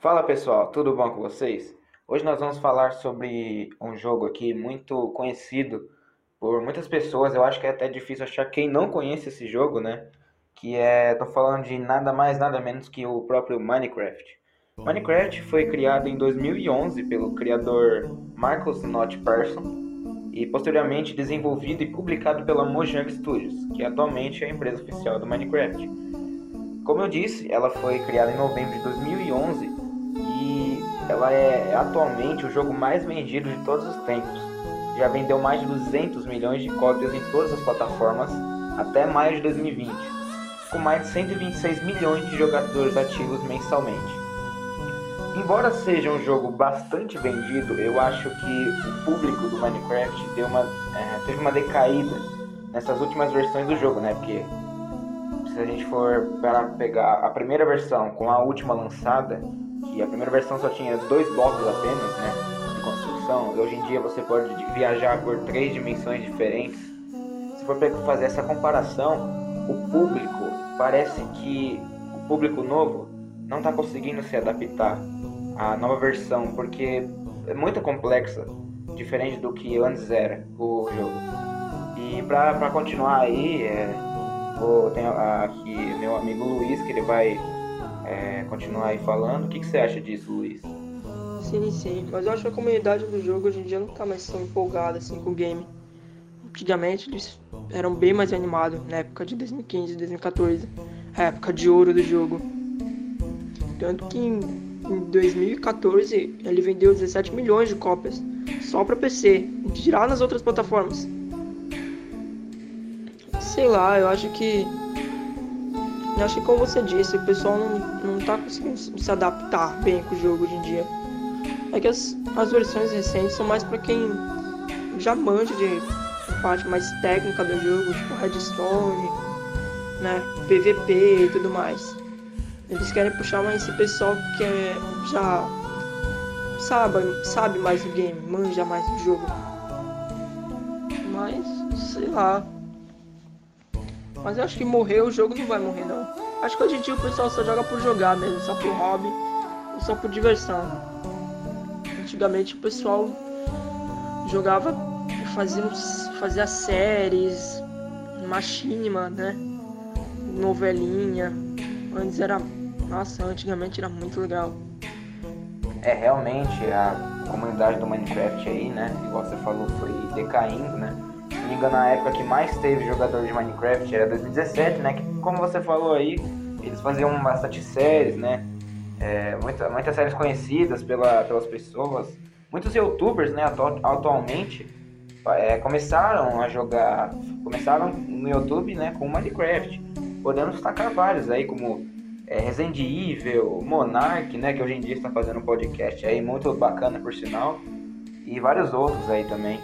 Fala pessoal, tudo bom com vocês? Hoje nós vamos falar sobre um jogo aqui muito conhecido por muitas pessoas. Eu acho que é até difícil achar quem não conhece esse jogo, né? Que é, tô falando de nada mais nada menos que o próprio Minecraft. Minecraft foi criado em 2011 pelo criador Marcus Not Persson e posteriormente desenvolvido e publicado pela Mojang Studios, que atualmente é a empresa oficial do Minecraft. Como eu disse, ela foi criada em novembro de 2011 ela é atualmente o jogo mais vendido de todos os tempos. Já vendeu mais de 200 milhões de cópias em todas as plataformas até maio de 2020, com mais de 126 milhões de jogadores ativos mensalmente. Embora seja um jogo bastante vendido, eu acho que o público do Minecraft deu uma, é, teve uma decaída nessas últimas versões do jogo, né? Porque se a gente for para pegar a primeira versão com a última lançada, que a primeira versão só tinha dois blocos apenas, né, de construção, hoje em dia você pode viajar por três dimensões diferentes. Se for fazer essa comparação, o público parece que o público novo não está conseguindo se adaptar à nova versão, porque é muito complexa, diferente do que antes era o jogo. E para continuar aí, é, vou, tenho aqui meu amigo Luiz, que ele vai é, continuar aí falando. O que, que você acha disso, Luiz? Sim, sim, mas eu acho que a comunidade do jogo hoje em dia não tá mais tão empolgada assim com o game. Antigamente eles eram bem mais animados na época de 2015, 2014, a época de ouro do jogo. Tanto que em, em 2014 ele vendeu 17 milhões de cópias só para PC, tirar nas outras plataformas. Sei lá, eu acho que eu acho que como você disse, o pessoal não, não tá conseguindo se adaptar bem com o jogo hoje em dia. É que as, as versões recentes são mais para quem já manja de parte mais técnica do jogo, tipo Redstone, né, PVP e tudo mais. Eles querem puxar mais esse pessoal que é, já sabe, sabe mais do game, manja mais do jogo. Mas, sei lá, mas eu acho que morrer o jogo não vai morrer não. Acho que hoje em dia o pessoal só joga por jogar mesmo, só por hobby, só por diversão. Antigamente o pessoal jogava, fazia, fazia séries, machinima, né? Novelinha. Antes era. Nossa, antigamente era muito legal. É, realmente a comunidade do Minecraft aí, né? Igual você falou, foi decaindo, né? Engano, na época que mais teve jogador de Minecraft era 2017, né? Que, como você falou aí, eles faziam bastante séries, né? É, muita, muitas séries conhecidas pela, pelas pessoas. Muitos youtubers, né, atu atualmente, é, começaram a jogar, começaram no YouTube, né, com Minecraft. Podemos destacar vários aí, como é, Resident Evil, Monarch, né, que hoje em dia está fazendo um podcast aí, muito bacana por sinal. E vários outros aí também.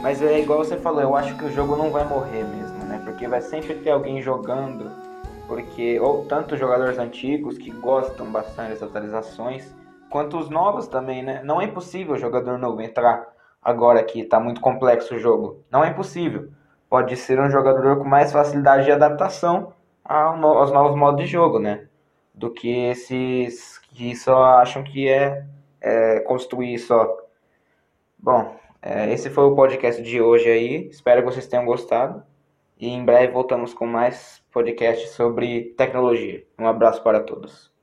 Mas é igual você falou, eu acho que o jogo não vai morrer mesmo, né? Porque vai sempre ter alguém jogando, porque ou tanto jogadores antigos que gostam bastante das atualizações, quanto os novos também, né? Não é impossível o jogador novo entrar agora que está muito complexo o jogo. Não é impossível. Pode ser um jogador com mais facilidade de adaptação aos novos modos de jogo, né? Do que esses que só acham que é, é construir só. Bom, é, esse foi o podcast de hoje aí. Espero que vocês tenham gostado. E em breve voltamos com mais podcasts sobre tecnologia. Um abraço para todos.